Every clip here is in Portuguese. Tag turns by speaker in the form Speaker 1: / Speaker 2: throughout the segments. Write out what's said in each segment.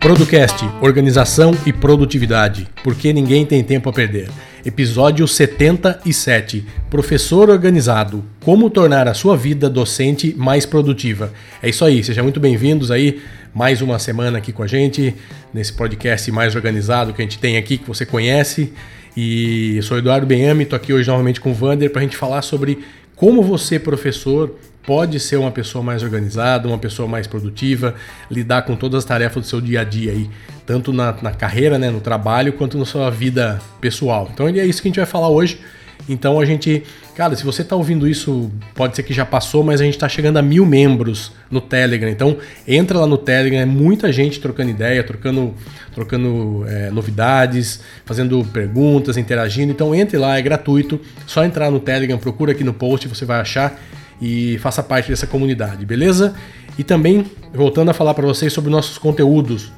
Speaker 1: Producast, Organização e Produtividade, porque ninguém tem tempo a perder. Episódio 77, Professor Organizado, como tornar a sua vida docente mais produtiva. É isso aí, sejam muito bem-vindos aí, mais uma semana aqui com a gente, nesse podcast mais organizado que a gente tem aqui, que você conhece. E eu sou Eduardo Benhame, estou aqui hoje novamente com o Vander para a gente falar sobre como você, professor, pode ser uma pessoa mais organizada, uma pessoa mais produtiva, lidar com todas as tarefas do seu dia a dia aí, tanto na, na carreira, né, no trabalho, quanto na sua vida pessoal. Então é isso que a gente vai falar hoje. Então a gente, cara, se você está ouvindo isso, pode ser que já passou, mas a gente está chegando a mil membros no Telegram. Então entra lá no Telegram, é muita gente trocando ideia, trocando, trocando é, novidades, fazendo perguntas, interagindo. Então entre lá, é gratuito. Só entrar no Telegram, procura aqui no post, você vai achar e faça parte dessa comunidade, beleza? E também, voltando a falar para vocês sobre nossos conteúdos.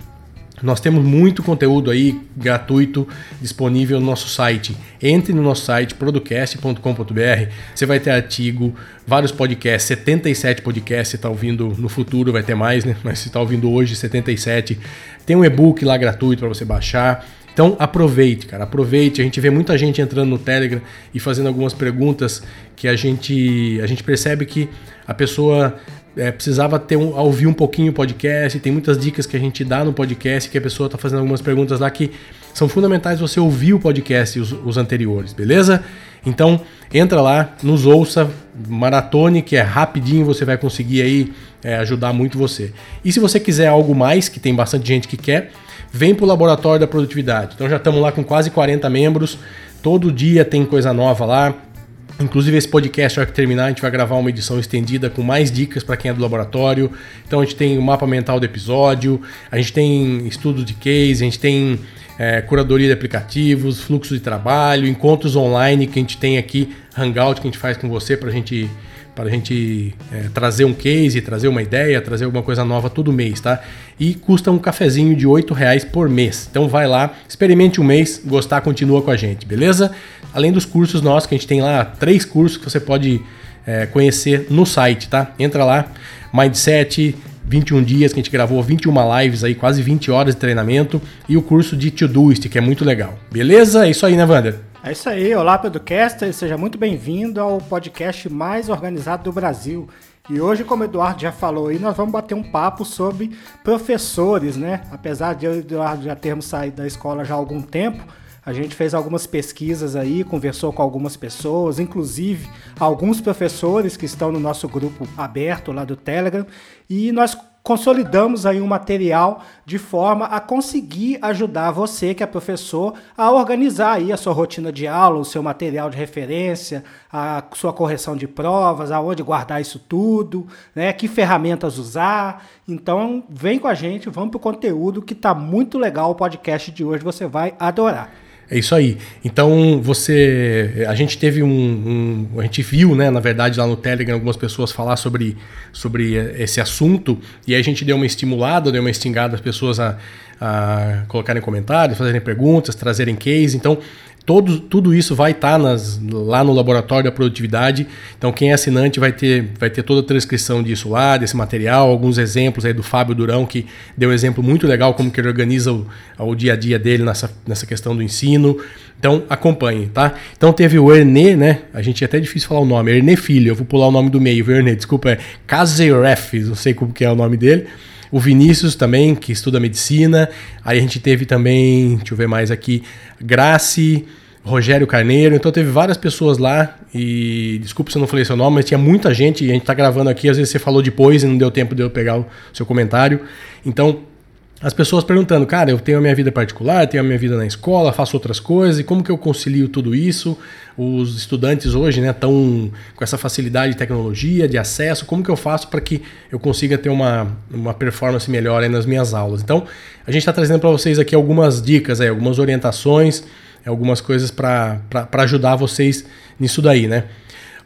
Speaker 1: Nós temos muito conteúdo aí gratuito disponível no nosso site. Entre no nosso site producast.com.br. Você vai ter artigo, vários podcasts, 77 podcasts. Você está ouvindo no futuro, vai ter mais, né? Mas se está ouvindo hoje, 77. Tem um e-book lá gratuito para você baixar. Então aproveite, cara, aproveite. A gente vê muita gente entrando no Telegram e fazendo algumas perguntas que a gente, a gente percebe que a pessoa é, precisava ter um, ouvir um pouquinho o podcast. Tem muitas dicas que a gente dá no podcast que a pessoa está fazendo algumas perguntas lá que são fundamentais você ouvir o podcast os, os anteriores, beleza? Então entra lá, nos ouça, maratone que é rapidinho, você vai conseguir aí é, ajudar muito você. E se você quiser algo mais, que tem bastante gente que quer, vem para o Laboratório da Produtividade. Então já estamos lá com quase 40 membros, todo dia tem coisa nova lá. Inclusive esse podcast, na hora que terminar, a gente vai gravar uma edição estendida com mais dicas para quem é do laboratório. Então a gente tem o mapa mental do episódio, a gente tem estudo de case, a gente tem é, curadoria de aplicativos, fluxo de trabalho, encontros online que a gente tem aqui, hangout que a gente faz com você para a gente para a gente é, trazer um case, trazer uma ideia, trazer alguma coisa nova todo mês, tá? E custa um cafezinho de R$ reais por mês. Então vai lá, experimente um mês, gostar, continua com a gente, beleza? Além dos cursos nossos, que a gente tem lá três cursos que você pode é, conhecer no site, tá? Entra lá, Mindset, 21 dias que a gente gravou 21 lives aí, quase 20 horas de treinamento e o curso de Todoist, que é muito legal. Beleza? É isso aí, né, Wander?
Speaker 2: É isso aí, olá Podcaster, seja muito bem-vindo ao podcast mais organizado do Brasil. E hoje, como o Eduardo já falou aí, nós vamos bater um papo sobre professores, né? Apesar de eu e o Eduardo já termos saído da escola já há algum tempo, a gente fez algumas pesquisas aí, conversou com algumas pessoas, inclusive alguns professores que estão no nosso grupo aberto lá do Telegram, e nós consolidamos aí um material de forma a conseguir ajudar você, que é professor, a organizar aí a sua rotina de aula, o seu material de referência, a sua correção de provas, aonde guardar isso tudo, né? Que ferramentas usar. Então, vem com a gente, vamos para o conteúdo que está muito legal o podcast de hoje, você vai adorar.
Speaker 1: É isso aí. Então você, a gente teve um, um, a gente viu, né, na verdade lá no Telegram algumas pessoas falar sobre, sobre esse assunto e aí a gente deu uma estimulada, deu uma instigada as pessoas a, a colocarem comentários, fazerem perguntas, trazerem case. Então todo, tudo isso vai estar tá lá no laboratório da produtividade. Então, quem é assinante vai ter, vai ter toda a transcrição disso lá, desse material, alguns exemplos aí do Fábio Durão, que deu um exemplo muito legal como que ele organiza o, o dia a dia dele nessa, nessa questão do ensino. Então, acompanhe, tá? Então, teve o Ernê, né? A gente é até difícil falar o nome. Ernê Filho, eu vou pular o nome do meio, viu, Ernê? Desculpa, é Kazeref, não sei como que é o nome dele. O Vinícius também, que estuda medicina. Aí a gente teve também, deixa eu ver mais aqui, Grace, Rogério Carneiro. Então teve várias pessoas lá e desculpa se eu não falei seu nome, mas tinha muita gente e a gente tá gravando aqui, às vezes você falou depois e não deu tempo de eu pegar o seu comentário. Então, as pessoas perguntando, cara, eu tenho a minha vida particular, tenho a minha vida na escola, faço outras coisas, e como que eu concilio tudo isso? Os estudantes hoje, né, estão com essa facilidade de tecnologia, de acesso, como que eu faço para que eu consiga ter uma, uma performance melhor nas minhas aulas? Então, a gente está trazendo para vocês aqui algumas dicas, aí, algumas orientações, algumas coisas para ajudar vocês nisso daí, né?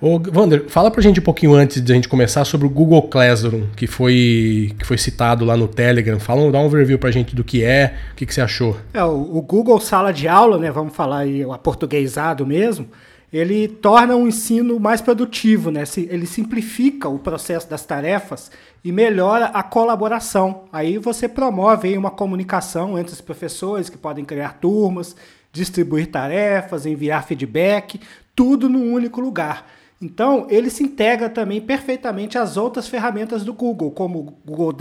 Speaker 1: Ô, Wander, fala pra gente um pouquinho antes de a gente começar sobre o Google Classroom, que foi, que foi citado lá no Telegram. Fala, dá um overview pra gente do que é, o que, que você achou.
Speaker 2: É, o, o Google Sala de Aula, né, vamos falar aí o aportuguesado mesmo, ele torna o ensino mais produtivo, né? Ele simplifica o processo das tarefas e melhora a colaboração. Aí você promove uma comunicação entre os professores que podem criar turmas, distribuir tarefas, enviar feedback, tudo num único lugar. Então, ele se integra também perfeitamente às outras ferramentas do Google, como Google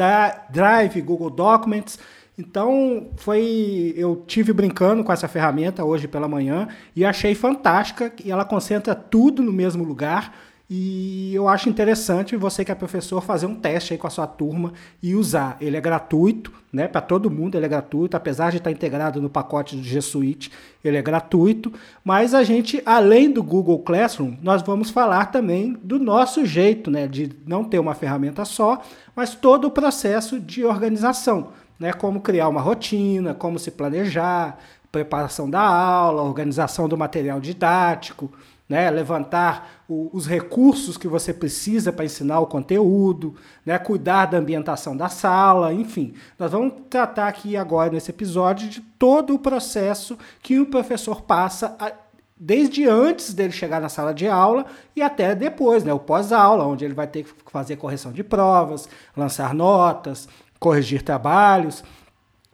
Speaker 2: Drive, Google Documents. Então, foi eu tive brincando com essa ferramenta hoje pela manhã e achei fantástica e ela concentra tudo no mesmo lugar e eu acho interessante você que é professor fazer um teste aí com a sua turma e usar. Ele é gratuito, né? Para todo mundo ele é gratuito, apesar de estar integrado no pacote do G Suite, ele é gratuito. Mas a gente, além do Google Classroom, nós vamos falar também do nosso jeito, né? De não ter uma ferramenta só, mas todo o processo de organização, né? Como criar uma rotina, como se planejar, preparação da aula, organização do material didático né? levantar o, os recursos que você precisa para ensinar o conteúdo, né? cuidar da ambientação da sala, enfim. Nós vamos tratar aqui agora nesse episódio de todo o processo que o professor passa a, desde antes dele chegar na sala de aula e até depois, né? o pós-aula, onde ele vai ter que fazer correção de provas, lançar notas, corrigir trabalhos.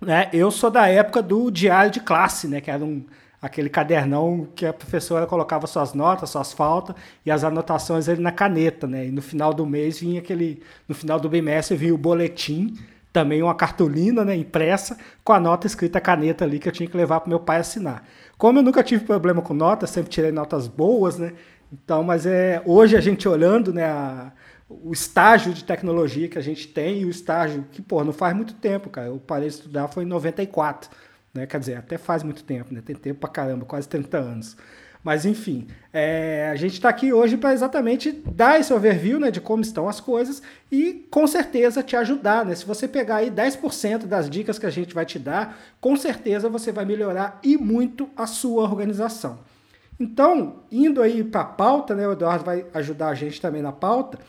Speaker 2: Né? Eu sou da época do diário de classe, né? que era um aquele cadernão que a professora colocava suas notas, suas faltas e as anotações ali na caneta, né? E no final do mês vinha aquele, no final do bimestre vinha o boletim, também uma cartolina, né, impressa com a nota escrita caneta ali que eu tinha que levar para meu pai assinar. Como eu nunca tive problema com notas, sempre tirei notas boas, né? Então, mas é hoje a gente olhando, né, a, o estágio de tecnologia que a gente tem e o estágio que, pô, não faz muito tempo, cara. Eu parei de estudar foi em 94. Né? Quer dizer, até faz muito tempo, né? tem tempo pra caramba, quase 30 anos. Mas enfim, é, a gente está aqui hoje para exatamente dar esse overview né, de como estão as coisas e com certeza te ajudar. Né? Se você pegar aí 10% das dicas que a gente vai te dar, com certeza você vai melhorar e muito a sua organização. Então, indo aí para a pauta, né, o Eduardo vai ajudar a gente também na pauta,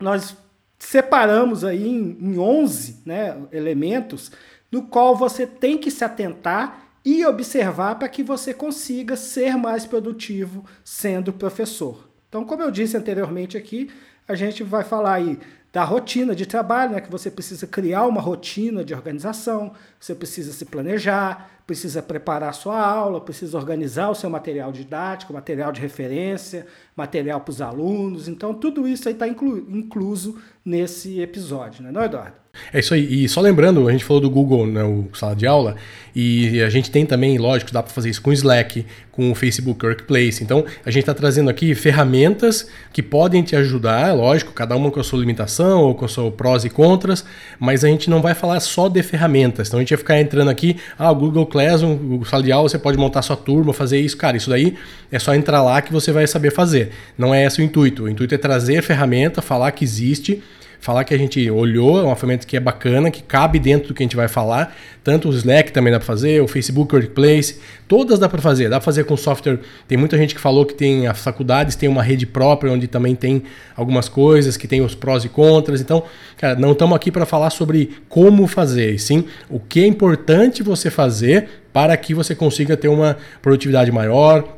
Speaker 2: nós separamos aí em, em 11 né, elementos no qual você tem que se atentar e observar para que você consiga ser mais produtivo sendo professor. Então, como eu disse anteriormente aqui, a gente vai falar aí da rotina de trabalho, né, que você precisa criar uma rotina de organização, você precisa se planejar, precisa preparar sua aula, precisa organizar o seu material didático, material de referência, material para os alunos. Então, tudo isso aí está inclu incluso nesse episódio, né, não, Eduardo?
Speaker 1: É isso aí. E só lembrando, a gente falou do Google, né, o sala de aula, e a gente tem também, lógico, dá para fazer isso com o Slack, com o Facebook Workplace. Então, a gente está trazendo aqui ferramentas que podem te ajudar, lógico, cada uma com a sua limitação ou com os seus prós e contras, mas a gente não vai falar só de ferramentas. Então, a gente vai ficar entrando aqui, ah, o Google o sala de aula, você pode montar sua turma, fazer isso. Cara, isso daí é só entrar lá que você vai saber fazer. Não é esse o intuito. O intuito é trazer ferramenta, falar que existe falar que a gente olhou, é uma ferramenta que é bacana, que cabe dentro do que a gente vai falar. Tanto o Slack também dá para fazer, o Facebook Workplace, todas dá para fazer. Dá para fazer com software. Tem muita gente que falou que tem as faculdades, tem uma rede própria onde também tem algumas coisas, que tem os prós e contras. Então, cara, não estamos aqui para falar sobre como fazer, e sim o que é importante você fazer para que você consiga ter uma produtividade maior,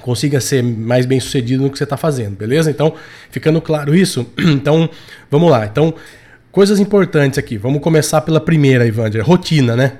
Speaker 1: consiga ser mais bem sucedido no que você está fazendo, beleza? Então, ficando claro isso, então vamos lá. Então, coisas importantes aqui. Vamos começar pela primeira, Ivander, rotina, né?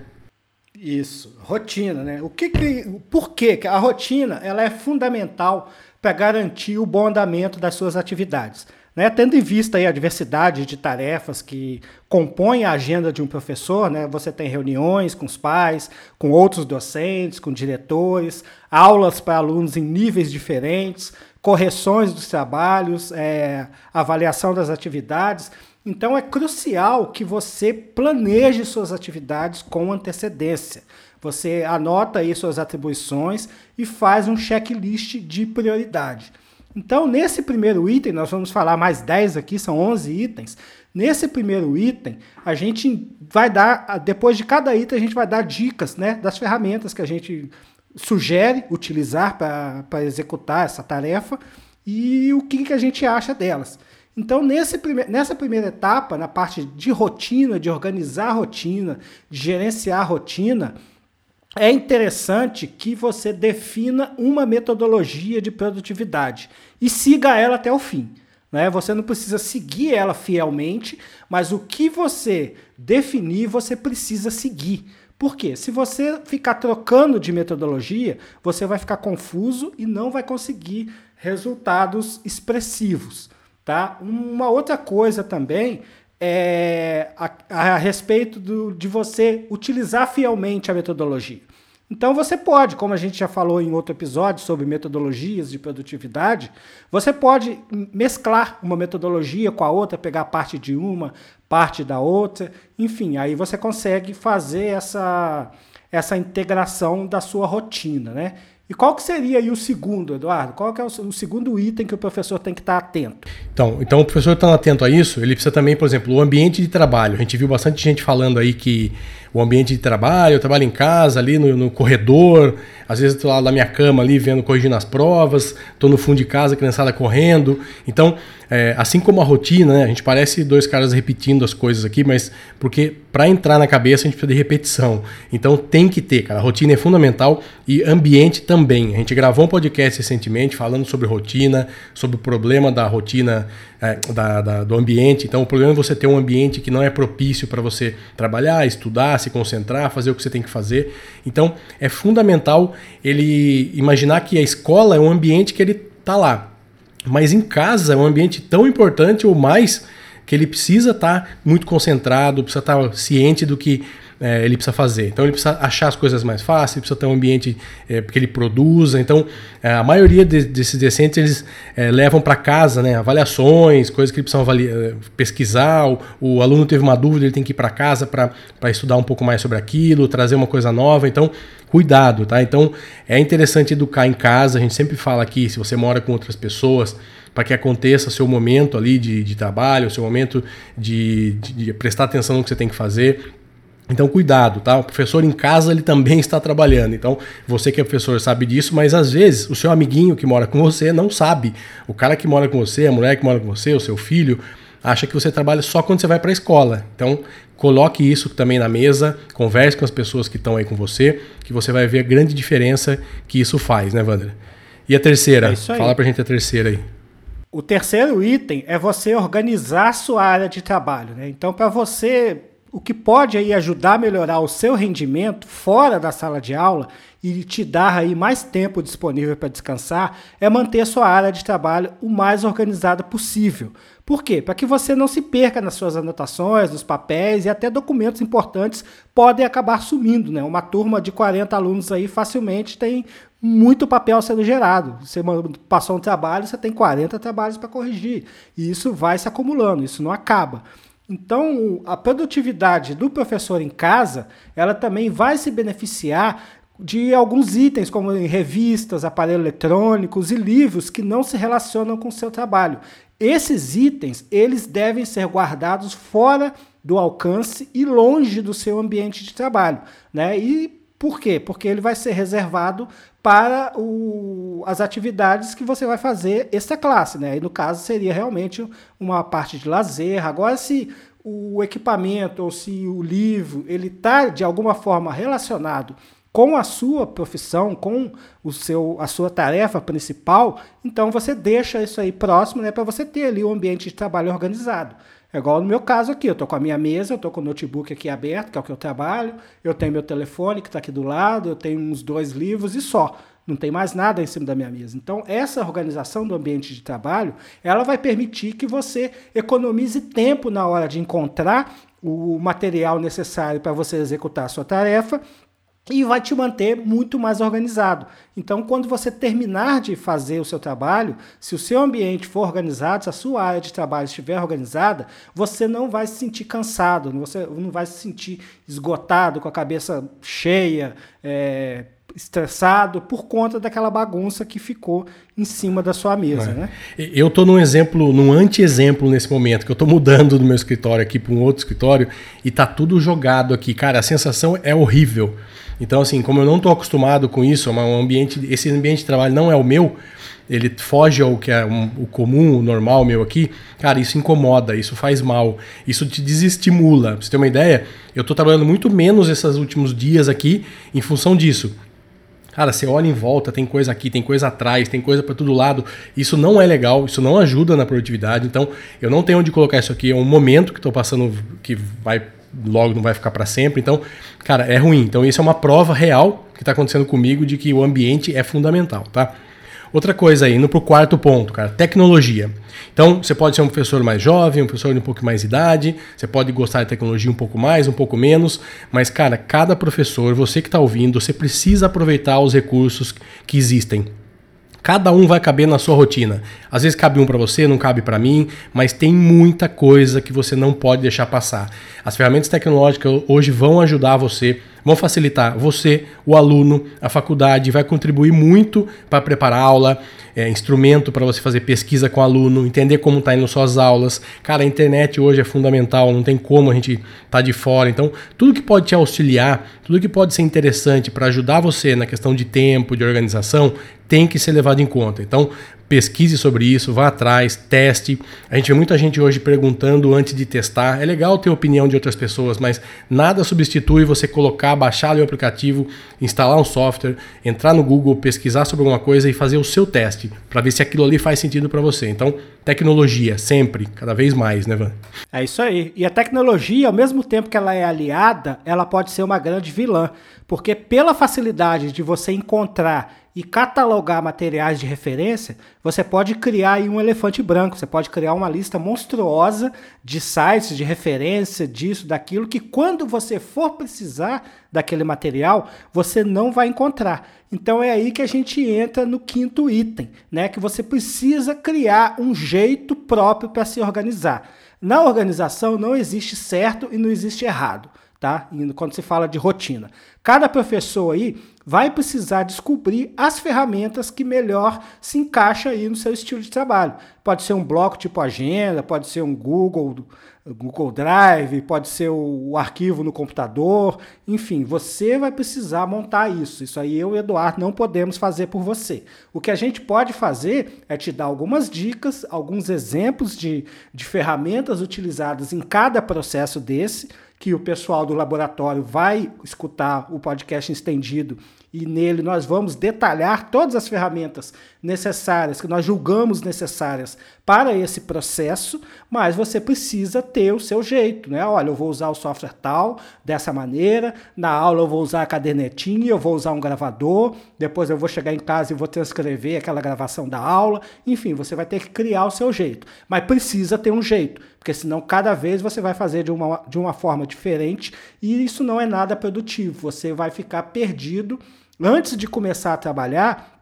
Speaker 2: Isso, rotina, né? O que, que por que a rotina ela é fundamental para garantir o bom andamento das suas atividades? Né, tendo em vista a diversidade de tarefas que compõem a agenda de um professor, né, você tem reuniões com os pais, com outros docentes, com diretores, aulas para alunos em níveis diferentes, correções dos trabalhos, é, avaliação das atividades. Então é crucial que você planeje suas atividades com antecedência. Você anota aí suas atribuições e faz um checklist de prioridade. Então, nesse primeiro item, nós vamos falar mais 10 aqui, são 11 itens. Nesse primeiro item, a gente vai dar, depois de cada item, a gente vai dar dicas né, das ferramentas que a gente sugere utilizar para executar essa tarefa. e o que, que a gente acha delas. Então, nesse prime nessa primeira etapa, na parte de rotina, de organizar a rotina, de gerenciar a rotina, é interessante que você defina uma metodologia de produtividade e siga ela até o fim. Né? Você não precisa seguir ela fielmente, mas o que você definir, você precisa seguir. Por quê? Se você ficar trocando de metodologia, você vai ficar confuso e não vai conseguir resultados expressivos. Tá? Uma outra coisa também é a, a respeito do, de você utilizar fielmente a metodologia. Então você pode, como a gente já falou em outro episódio sobre metodologias de produtividade, você pode mesclar uma metodologia com a outra, pegar parte de uma, parte da outra, enfim, aí você consegue fazer essa, essa integração da sua rotina, né? E qual que seria aí o segundo, Eduardo? Qual que é o, segundo item que o professor tem que estar atento?
Speaker 1: Então, então o professor estando atento a isso, ele precisa também, por exemplo, o ambiente de trabalho. A gente viu bastante gente falando aí que o ambiente de trabalho, eu trabalho em casa, ali no, no corredor, às vezes estou lá na minha cama ali vendo, corrigindo as provas, estou no fundo de casa, criançada correndo. Então, é, assim como a rotina, né, a gente parece dois caras repetindo as coisas aqui, mas porque para entrar na cabeça a gente precisa de repetição. Então tem que ter, cara. A rotina é fundamental e ambiente também. A gente gravou um podcast recentemente falando sobre rotina, sobre o problema da rotina é, da, da, do ambiente. Então, o problema é você ter um ambiente que não é propício para você trabalhar, estudar, se concentrar, fazer o que você tem que fazer. Então, é fundamental ele imaginar que a escola é um ambiente que ele está lá. Mas em casa é um ambiente tão importante ou mais que ele precisa estar tá muito concentrado, precisa estar tá ciente do que é, ele precisa fazer. Então ele precisa achar as coisas mais fáceis, precisa ter um ambiente é, que ele produza. Então é, a maioria de, desses decentes eles é, levam para casa né, avaliações, coisas que ele precisa é, pesquisar. O, o, aluno teve uma dúvida, ele tem que ir para casa para estudar um pouco mais sobre aquilo, trazer uma coisa nova. Então cuidado, tá? Então é interessante educar em casa. A gente sempre fala aqui, se você mora com outras pessoas para que aconteça seu momento ali de, de trabalho, seu momento de, de, de prestar atenção no que você tem que fazer. Então, cuidado, tá? O professor em casa ele também está trabalhando. Então, você que é professor sabe disso, mas às vezes o seu amiguinho que mora com você não sabe. O cara que mora com você, a mulher que mora com você, o seu filho, acha que você trabalha só quando você vai para a escola. Então, coloque isso também na mesa, converse com as pessoas que estão aí com você, que você vai ver a grande diferença que isso faz, né, Wander? E a terceira? É Fala pra gente a terceira aí.
Speaker 2: O terceiro item é você organizar a sua área de trabalho. Né? Então, para você o que pode aí ajudar a melhorar o seu rendimento fora da sala de aula e te dar aí mais tempo disponível para descansar é manter a sua área de trabalho o mais organizada possível. Por quê? Para que você não se perca nas suas anotações, nos papéis e até documentos importantes podem acabar sumindo, né? Uma turma de 40 alunos aí facilmente tem muito papel sendo gerado. Você passou um trabalho, você tem 40 trabalhos para corrigir. E isso vai se acumulando, isso não acaba. Então, a produtividade do professor em casa, ela também vai se beneficiar de alguns itens, como revistas, aparelhos eletrônicos e livros que não se relacionam com o seu trabalho. Esses itens, eles devem ser guardados fora do alcance e longe do seu ambiente de trabalho, né? E por quê? Porque ele vai ser reservado para o, as atividades que você vai fazer essa classe, né? E no caso seria realmente uma parte de lazer. Agora, se o equipamento ou se o livro ele está de alguma forma relacionado com a sua profissão, com o seu, a sua tarefa principal, então você deixa isso aí próximo, né, para você ter ali um ambiente de trabalho organizado. É igual no meu caso aqui, eu estou com a minha mesa, eu estou com o notebook aqui aberto, que é o que eu trabalho, eu tenho meu telefone que está aqui do lado, eu tenho uns dois livros e só. Não tem mais nada em cima da minha mesa. Então, essa organização do ambiente de trabalho, ela vai permitir que você economize tempo na hora de encontrar o material necessário para você executar a sua tarefa e vai te manter muito mais organizado. Então, quando você terminar de fazer o seu trabalho, se o seu ambiente for organizado, se a sua área de trabalho estiver organizada, você não vai se sentir cansado, você não vai se sentir esgotado, com a cabeça cheia, é, estressado por conta daquela bagunça que ficou em cima da sua mesa, é. né?
Speaker 1: Eu estou num exemplo, num anti-exemplo nesse momento, que eu estou mudando do meu escritório aqui para um outro escritório e tá tudo jogado aqui. Cara, a sensação é horrível. Então, assim, como eu não estou acostumado com isso, é um ambiente, esse ambiente de trabalho não é o meu, ele foge ao que é um, o comum, o normal meu aqui, cara, isso incomoda, isso faz mal, isso te desestimula. Pra você ter uma ideia, eu tô trabalhando muito menos esses últimos dias aqui em função disso. Cara, você olha em volta, tem coisa aqui, tem coisa atrás, tem coisa para todo lado. Isso não é legal, isso não ajuda na produtividade. Então, eu não tenho onde colocar isso aqui. É um momento que estou passando que vai logo não vai ficar para sempre. Então, cara, é ruim. Então, isso é uma prova real que está acontecendo comigo de que o ambiente é fundamental, tá? Outra coisa aí, indo para o quarto ponto, cara, tecnologia. Então, você pode ser um professor mais jovem, um professor de um pouco mais idade, você pode gostar de tecnologia um pouco mais, um pouco menos, mas, cara, cada professor, você que está ouvindo, você precisa aproveitar os recursos que existem. Cada um vai caber na sua rotina. Às vezes cabe um para você, não cabe para mim, mas tem muita coisa que você não pode deixar passar. As ferramentas tecnológicas hoje vão ajudar você vão facilitar você, o aluno, a faculdade, vai contribuir muito para preparar aula, é, instrumento para você fazer pesquisa com o aluno, entender como está indo suas aulas. Cara, a internet hoje é fundamental, não tem como a gente estar tá de fora. Então, tudo que pode te auxiliar, tudo que pode ser interessante para ajudar você na questão de tempo, de organização, tem que ser levado em conta. Então, pesquise sobre isso, vá atrás, teste. A gente vê muita gente hoje perguntando antes de testar. É legal ter opinião de outras pessoas, mas nada substitui você colocar, baixar o aplicativo, instalar um software, entrar no Google, pesquisar sobre alguma coisa e fazer o seu teste para ver se aquilo ali faz sentido para você. Então, tecnologia, sempre, cada vez mais, né, Van?
Speaker 2: É isso aí. E a tecnologia, ao mesmo tempo que ela é aliada, ela pode ser uma grande vilã, porque pela facilidade de você encontrar e catalogar materiais de referência, você pode criar um elefante branco, você pode criar uma lista monstruosa de sites de referência, disso, daquilo, que quando você for precisar daquele material, você não vai encontrar. Então é aí que a gente entra no quinto item, né? Que você precisa criar um jeito próprio para se organizar. Na organização não existe certo e não existe errado tá? Quando se fala de rotina. Cada professor aí vai precisar descobrir as ferramentas que melhor se encaixa aí no seu estilo de trabalho. Pode ser um bloco tipo agenda, pode ser um Google, Google Drive, pode ser o, arquivo no computador, enfim, você vai precisar montar isso. Isso aí eu e Eduardo não podemos fazer por você. O que a gente pode fazer é te dar algumas dicas, alguns exemplos de, de ferramentas utilizadas em cada processo desse que o pessoal do laboratório vai escutar o podcast estendido e nele nós vamos detalhar todas as ferramentas necessárias que nós julgamos necessárias para esse processo, mas você precisa ter o seu jeito, né? Olha, eu vou usar o software tal, dessa maneira, na aula eu vou usar a cadernetinha, eu vou usar um gravador, depois eu vou chegar em casa e vou transcrever aquela gravação da aula, enfim, você vai ter que criar o seu jeito, mas precisa ter um jeito, porque senão cada vez você vai fazer de uma, de uma forma diferente e isso não é nada produtivo, você vai ficar perdido. Antes de começar a trabalhar,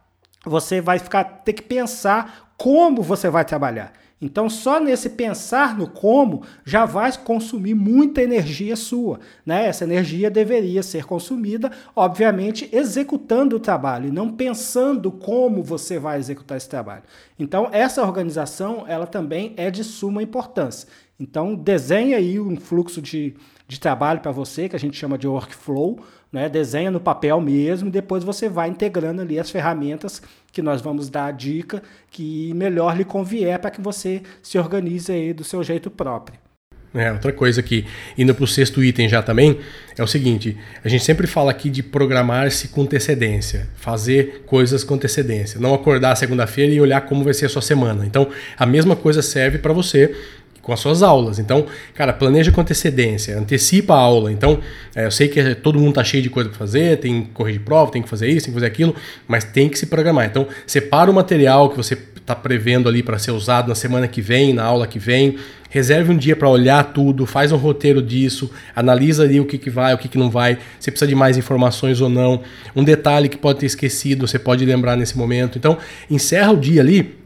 Speaker 2: você vai ficar ter que pensar como você vai trabalhar. Então, só nesse pensar no como já vai consumir muita energia sua. Né? Essa energia deveria ser consumida, obviamente, executando o trabalho e não pensando como você vai executar esse trabalho. Então, essa organização ela também é de suma importância. Então, desenhe aí um fluxo de, de trabalho para você, que a gente chama de workflow, né? Desenha no papel mesmo e depois você vai integrando ali as ferramentas que nós vamos dar a dica que melhor lhe convier para que você se organize aí do seu jeito próprio.
Speaker 1: É, outra coisa que, indo para o sexto item já também, é o seguinte: a gente sempre fala aqui de programar-se com antecedência, fazer coisas com antecedência, não acordar segunda-feira e olhar como vai ser a sua semana. Então, a mesma coisa serve para você com as suas aulas. Então, cara, planeja com antecedência, antecipa a aula. Então, é, eu sei que todo mundo tá cheio de coisa para fazer, tem que corrigir prova, tem que fazer isso, tem que fazer aquilo, mas tem que se programar. Então, separa o material que você está prevendo ali para ser usado na semana que vem, na aula que vem. Reserve um dia para olhar tudo, faz um roteiro disso, analisa ali o que, que vai, o que, que não vai, se precisa de mais informações ou não. Um detalhe que pode ter esquecido, você pode lembrar nesse momento. Então, encerra o dia ali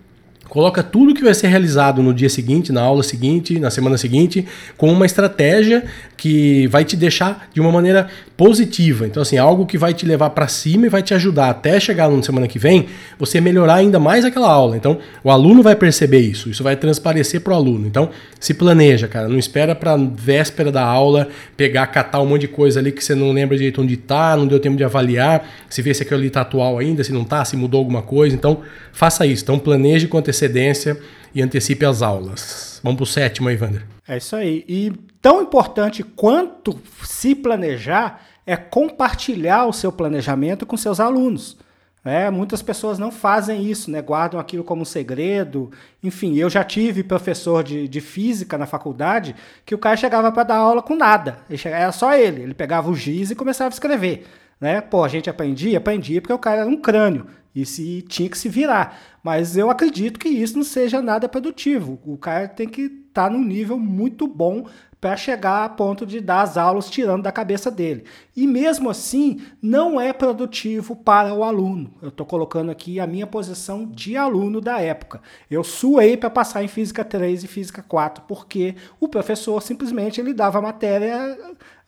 Speaker 1: Coloca tudo que vai ser realizado no dia seguinte, na aula seguinte, na semana seguinte, com uma estratégia que vai te deixar de uma maneira positiva. Então, assim, algo que vai te levar para cima e vai te ajudar até chegar na semana que vem, você melhorar ainda mais aquela aula. Então, o aluno vai perceber isso, isso vai transparecer para o aluno. Então, se planeja, cara, não espera para véspera da aula pegar, catar um monte de coisa ali que você não lembra direito onde tá, não deu tempo de avaliar, se vê se aquilo ali tá atual ainda, se não tá, se mudou alguma coisa. Então, faça isso. Então, planeje antecedência antecedência e antecipe as aulas. Vamos para o sétimo aí, Wander.
Speaker 2: É isso aí. E tão importante quanto se planejar é compartilhar o seu planejamento com seus alunos. É, muitas pessoas não fazem isso, né? guardam aquilo como um segredo. Enfim, eu já tive professor de, de física na faculdade que o cara chegava para dar aula com nada. Era só ele. Ele pegava o giz e começava a escrever. Né? Pô, a gente aprendia? Aprendia porque o cara era um crânio e se tinha que se virar. Mas eu acredito que isso não seja nada produtivo. O cara tem que estar tá num nível muito bom para chegar a ponto de dar as aulas tirando da cabeça dele. E mesmo assim, não é produtivo para o aluno. Eu estou colocando aqui a minha posição de aluno da época. Eu suei para passar em Física 3 e Física 4, porque o professor simplesmente ele dava a matéria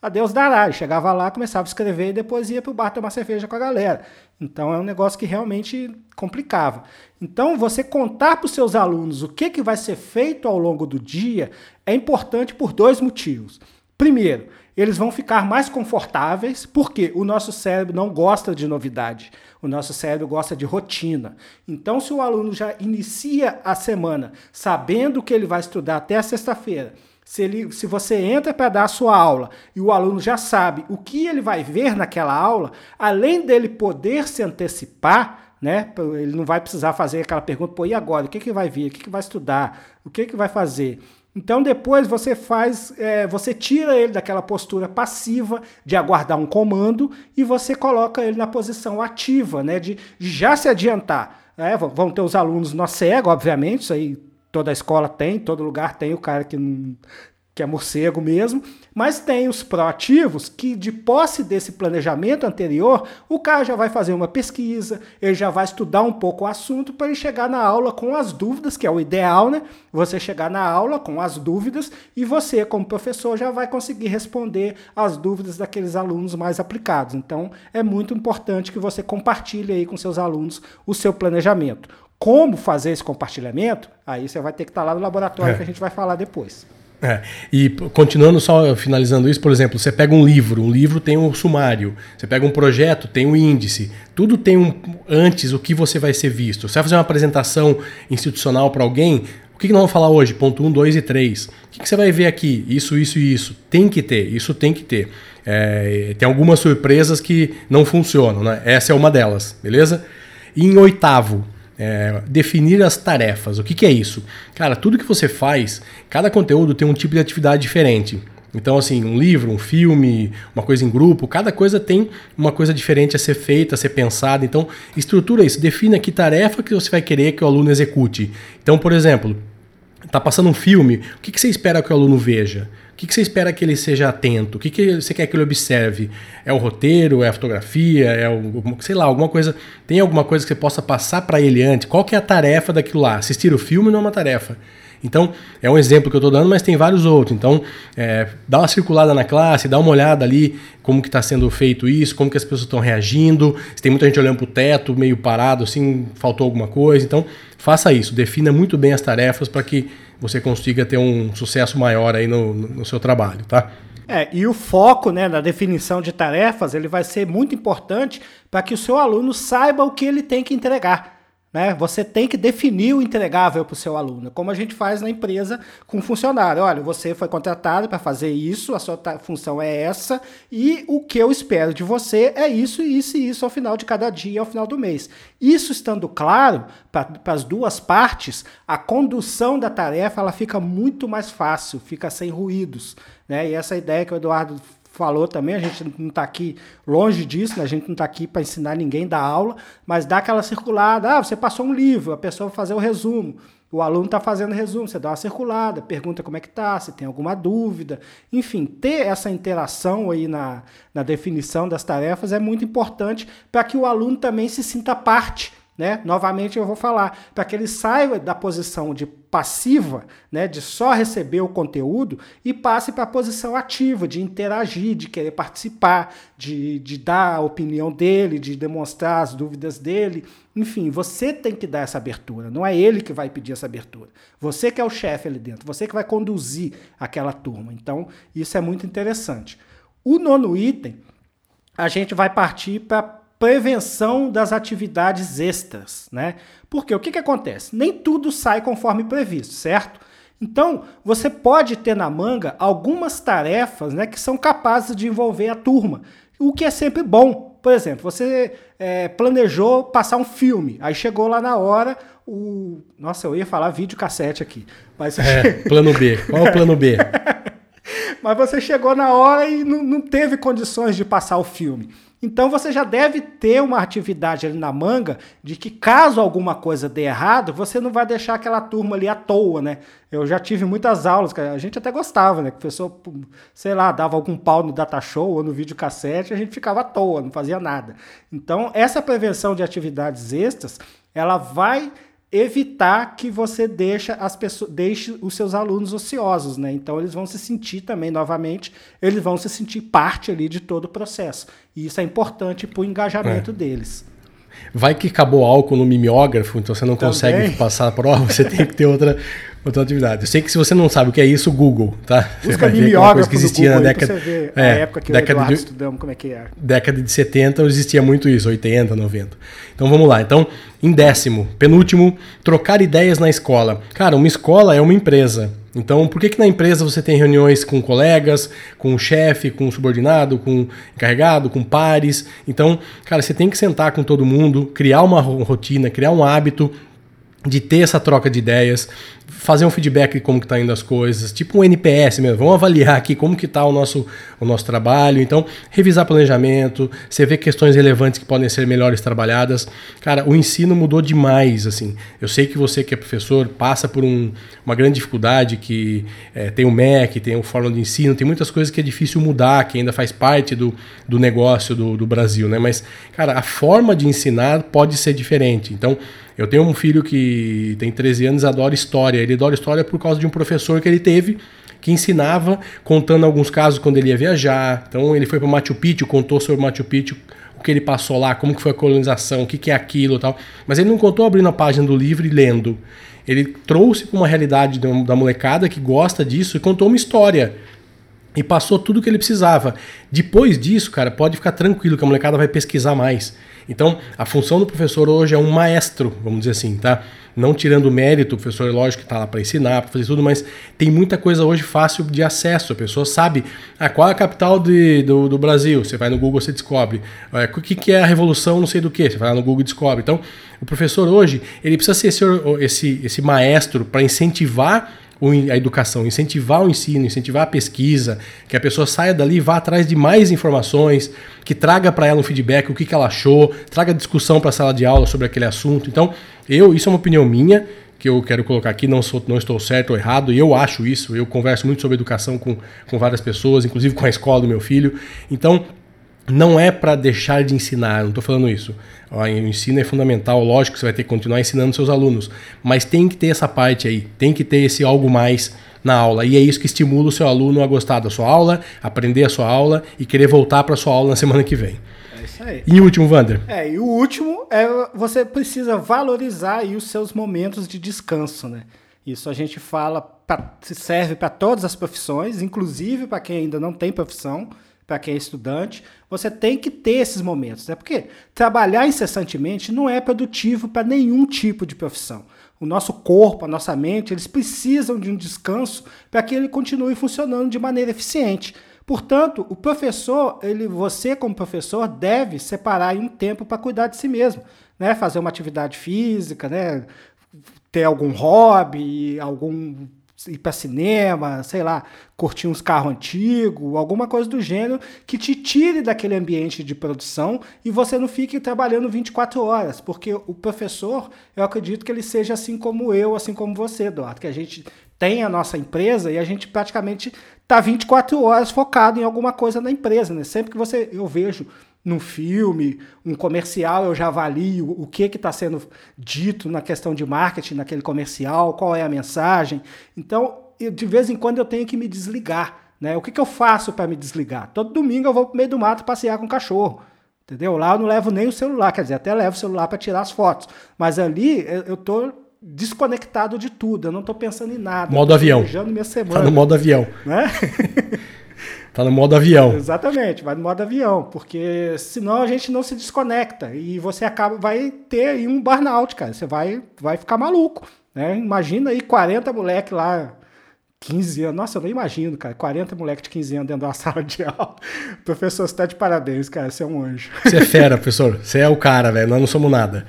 Speaker 2: a Deus dará. Ele chegava lá, começava a escrever e depois ia para o bar tomar cerveja com a galera. Então é um negócio que realmente complicava. Então você contar para os seus alunos o que, que vai ser feito ao longo do dia é importante por dois motivos. Primeiro, eles vão ficar mais confortáveis, porque o nosso cérebro não gosta de novidade. O nosso cérebro gosta de rotina. Então, se o aluno já inicia a semana sabendo que ele vai estudar até a sexta-feira, se, ele, se você entra para dar a sua aula e o aluno já sabe o que ele vai ver naquela aula, além dele poder se antecipar, né? Ele não vai precisar fazer aquela pergunta, pô, e agora? O que, que vai vir? O que, que vai estudar? O que, que vai fazer? Então depois você faz, é, você tira ele daquela postura passiva de aguardar um comando e você coloca ele na posição ativa, né? De, já se adiantar. É, vão ter os alunos no cego, obviamente, isso aí toda escola tem, todo lugar tem o cara que não, que é morcego mesmo, mas tem os proativos que, de posse desse planejamento anterior, o cara já vai fazer uma pesquisa, ele já vai estudar um pouco o assunto para ele chegar na aula com as dúvidas, que é o ideal, né? Você chegar na aula com as dúvidas e você, como professor, já vai conseguir responder as dúvidas daqueles alunos mais aplicados. Então, é muito importante que você compartilhe aí com seus alunos o seu planejamento. Como fazer esse compartilhamento? Aí você vai ter que estar lá no laboratório é. que a gente vai falar depois.
Speaker 1: É, e continuando só finalizando isso, por exemplo, você pega um livro, um livro tem um sumário, você pega um projeto, tem um índice, tudo tem um antes o que você vai ser visto. Você vai fazer uma apresentação institucional para alguém, o que, que nós vamos falar hoje? Ponto 1, um, 2 e 3. O que, que, você vai ver aqui? Isso, isso e isso. Tem que ter, isso tem que ter. É, tem algumas surpresas que não funcionam, né? Essa é uma delas, beleza? E em oitavo, é, definir as tarefas. O que, que é isso? Cara, tudo que você faz, cada conteúdo tem um tipo de atividade diferente. Então, assim, um livro, um filme, uma coisa em grupo, cada coisa tem uma coisa diferente a ser feita, a ser pensada. Então, estrutura isso, defina que tarefa que você vai querer que o aluno execute. Então, por exemplo, tá passando um filme, o que, que você espera que o aluno veja? Que, que você espera que ele seja atento? O que, que você quer que ele observe? É o roteiro? É a fotografia? É o, sei lá, alguma coisa. Tem alguma coisa que você possa passar para ele antes? Qual que é a tarefa daquilo lá? Assistir o filme não é uma tarefa. Então, é um exemplo que eu estou dando, mas tem vários outros. Então, é, dá uma circulada na classe, dá uma olhada ali como que está sendo feito isso, como que as pessoas estão reagindo, se tem muita gente olhando para o teto, meio parado, assim, faltou alguma coisa. Então, faça isso, defina muito bem as tarefas para que você consiga ter um sucesso maior aí no, no seu trabalho, tá?
Speaker 2: É, e o foco né, na definição de tarefas ele vai ser muito importante para que o seu aluno saiba o que ele tem que entregar. Né? Você tem que definir o entregável para o seu aluno, como a gente faz na empresa com o funcionário. Olha, você foi contratado para fazer isso, a sua função é essa, e o que eu espero de você é isso, isso e isso ao final de cada dia, ao final do mês. Isso estando claro para as duas partes, a condução da tarefa ela fica muito mais fácil, fica sem ruídos. Né? E essa ideia que o Eduardo falou também, a gente não está aqui longe disso, né? a gente não está aqui para ensinar ninguém da aula, mas dá aquela circulada, ah, você passou um livro, a pessoa vai fazer o resumo, o aluno está fazendo resumo, você dá uma circulada, pergunta como é que está, se tem alguma dúvida, enfim, ter essa interação aí na, na definição das tarefas é muito importante para que o aluno também se sinta parte né? Novamente eu vou falar, para que ele saia da posição de passiva, né, de só receber o conteúdo e passe para a posição ativa, de interagir, de querer participar, de, de dar a opinião dele, de demonstrar as dúvidas dele. Enfim, você tem que dar essa abertura, não é ele que vai pedir essa abertura. Você que é o chefe ali dentro, você que vai conduzir aquela turma. Então, isso é muito interessante. O nono item, a gente vai partir para prevenção das atividades extras, né? Porque o que, que acontece? Nem tudo sai conforme previsto, certo? Então, você pode ter na manga algumas tarefas né, que são capazes de envolver a turma, o que é sempre bom. Por exemplo, você é, planejou passar um filme, aí chegou lá na hora, o. Nossa, eu ia falar videocassete aqui. Mas...
Speaker 1: É, plano B. Qual é o plano B?
Speaker 2: mas você chegou na hora e não, não teve condições de passar o filme. Então você já deve ter uma atividade ali na manga de que caso alguma coisa dê errado, você não vai deixar aquela turma ali à toa, né? Eu já tive muitas aulas, a gente até gostava, né? Que o professor, sei lá, dava algum pau no data show ou no videocassete, a gente ficava à toa, não fazia nada. Então, essa prevenção de atividades extras, ela vai evitar que você deixe, as pessoas, deixe os seus alunos ociosos, né? Então eles vão se sentir também, novamente, eles vão se sentir parte ali de todo o processo. E isso é importante para o engajamento é. deles.
Speaker 1: Vai que acabou álcool no mimeógrafo, então você não também. consegue passar a prova, você tem que ter outra, outra atividade. Eu sei que se você não sabe o que é isso, Google, tá?
Speaker 2: Busca mimeógrafo que existia Google, na década, você é, época que década de, estudamos como é que é.
Speaker 1: Década de 70 existia muito isso, 80, 90. Então vamos lá. Então, em décimo, penúltimo, trocar ideias na escola. Cara, uma escola é uma empresa. Então, por que, que na empresa você tem reuniões com colegas, com o chefe, com o subordinado, com o encarregado, com pares? Então, cara, você tem que sentar com todo mundo, criar uma rotina, criar um hábito de ter essa troca de ideias, fazer um feedback de como que tá indo as coisas, tipo um NPS mesmo, vamos avaliar aqui como que tá o nosso, o nosso trabalho, então revisar planejamento, você vê questões relevantes que podem ser melhores trabalhadas. Cara, o ensino mudou demais, assim, eu sei que você que é professor passa por um, uma grande dificuldade, que é, tem o MEC, tem o Fórmula de Ensino, tem muitas coisas que é difícil mudar, que ainda faz parte do, do negócio do, do Brasil, né, mas, cara, a forma de ensinar pode ser diferente, então eu tenho um filho que tem 13 anos adora história. Ele adora história por causa de um professor que ele teve que ensinava, contando alguns casos quando ele ia viajar. Então ele foi para Machu Picchu, contou sobre Machu Picchu, o que ele passou lá, como que foi a colonização, o que, que é aquilo tal. Mas ele não contou abrindo a página do livro e lendo. Ele trouxe para uma realidade da molecada que gosta disso e contou uma história. E passou tudo o que ele precisava. Depois disso, cara, pode ficar tranquilo que a molecada vai pesquisar mais. Então, a função do professor hoje é um maestro, vamos dizer assim, tá? Não tirando mérito, o professor, é lógico que está lá para ensinar, para fazer tudo, mas tem muita coisa hoje fácil de acesso. A pessoa sabe ah, qual é a capital de, do, do Brasil. Você vai no Google, você descobre. É, o que, que é a revolução, não sei do que. Você vai lá no Google e descobre. Então, o professor hoje, ele precisa ser esse, esse, esse maestro para incentivar a educação, incentivar o ensino, incentivar a pesquisa, que a pessoa saia dali e vá atrás de mais informações, que traga para ela um feedback, o que, que ela achou, traga discussão para a sala de aula sobre aquele assunto. Então, eu, isso é uma opinião minha, que eu quero colocar aqui, não, sou, não estou certo ou errado, e eu acho isso, eu converso muito sobre educação com, com várias pessoas, inclusive com a escola do meu filho. Então, não é para deixar de ensinar, não estou falando isso. O ensino é fundamental, lógico você vai ter que continuar ensinando seus alunos, mas tem que ter essa parte aí, tem que ter esse algo mais na aula. E é isso que estimula o seu aluno a gostar da sua aula, aprender a sua aula e querer voltar para a sua aula na semana que vem.
Speaker 2: É isso aí.
Speaker 1: E o último, Wander?
Speaker 2: É, e o último é você precisa valorizar aí os seus momentos de descanso, né? Isso a gente fala, pra, serve para todas as profissões, inclusive para quem ainda não tem profissão para quem é estudante, você tem que ter esses momentos, né? Porque trabalhar incessantemente não é produtivo para nenhum tipo de profissão. O nosso corpo, a nossa mente, eles precisam de um descanso para que ele continue funcionando de maneira eficiente. Portanto, o professor, ele, você como professor, deve separar um tempo para cuidar de si mesmo, né? Fazer uma atividade física, né? Ter algum hobby, algum ir para cinema, sei lá, curtir uns carros antigos, alguma coisa do gênero que te tire daquele ambiente de produção e você não fique trabalhando 24 horas, porque o professor, eu acredito que ele seja assim como eu, assim como você, Eduardo, que a gente tem a nossa empresa e a gente praticamente está 24 horas focado em alguma coisa na empresa, né? Sempre que você eu vejo num filme, um comercial, eu já avalio o que está sendo dito na questão de marketing naquele comercial, qual é a mensagem. Então, de vez em quando eu tenho que me desligar. Né? O que, que eu faço para me desligar? Todo domingo eu vou para o meio do mato passear com o cachorro. Entendeu? Lá eu não levo nem o celular, quer dizer, até levo o celular para tirar as fotos. Mas ali eu estou desconectado de tudo, eu não estou pensando em nada.
Speaker 1: Modo avião.
Speaker 2: Minha semana. Tá
Speaker 1: no modo avião.
Speaker 2: Né?
Speaker 1: Tá no modo avião.
Speaker 2: Exatamente, vai no modo avião, porque senão a gente não se desconecta e você acaba vai ter aí um burnout, cara. Você vai vai ficar maluco, né? Imagina aí 40 moleque lá 15 anos. Nossa, eu não imagino, cara. 40 moleque de 15 anos dentro de uma sala de aula. Professor, você tá de parabéns, cara. Você é um anjo.
Speaker 1: Você é fera, professor. Você é o cara, velho. Nós não somos nada.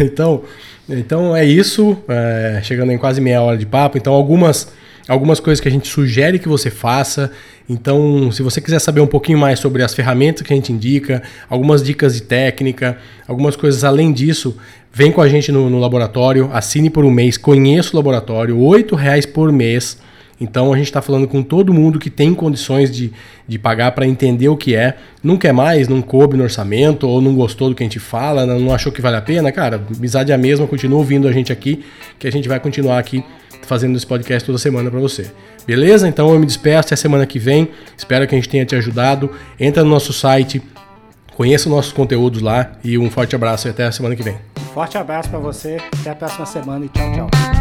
Speaker 1: Então, então é isso. É, chegando em quase meia hora de papo. Então, algumas algumas coisas que a gente sugere que você faça. Então, se você quiser saber um pouquinho mais sobre as ferramentas que a gente indica, algumas dicas de técnica, algumas coisas além disso, vem com a gente no, no laboratório, assine por um mês, conheça o laboratório, R$ reais por mês. Então a gente está falando com todo mundo que tem condições de, de pagar para entender o que é. Não quer mais, não coube no orçamento, ou não gostou do que a gente fala, não achou que vale a pena, cara, amizade é a mesma, continua ouvindo a gente aqui, que a gente vai continuar aqui fazendo esse podcast toda semana para você. Beleza? Então eu me despeço até semana que vem. Espero que a gente tenha te ajudado. Entra no nosso site, conheça os nossos conteúdos lá e um forte abraço e até a semana que vem.
Speaker 2: Forte abraço para você, até a próxima semana e tchau, tchau.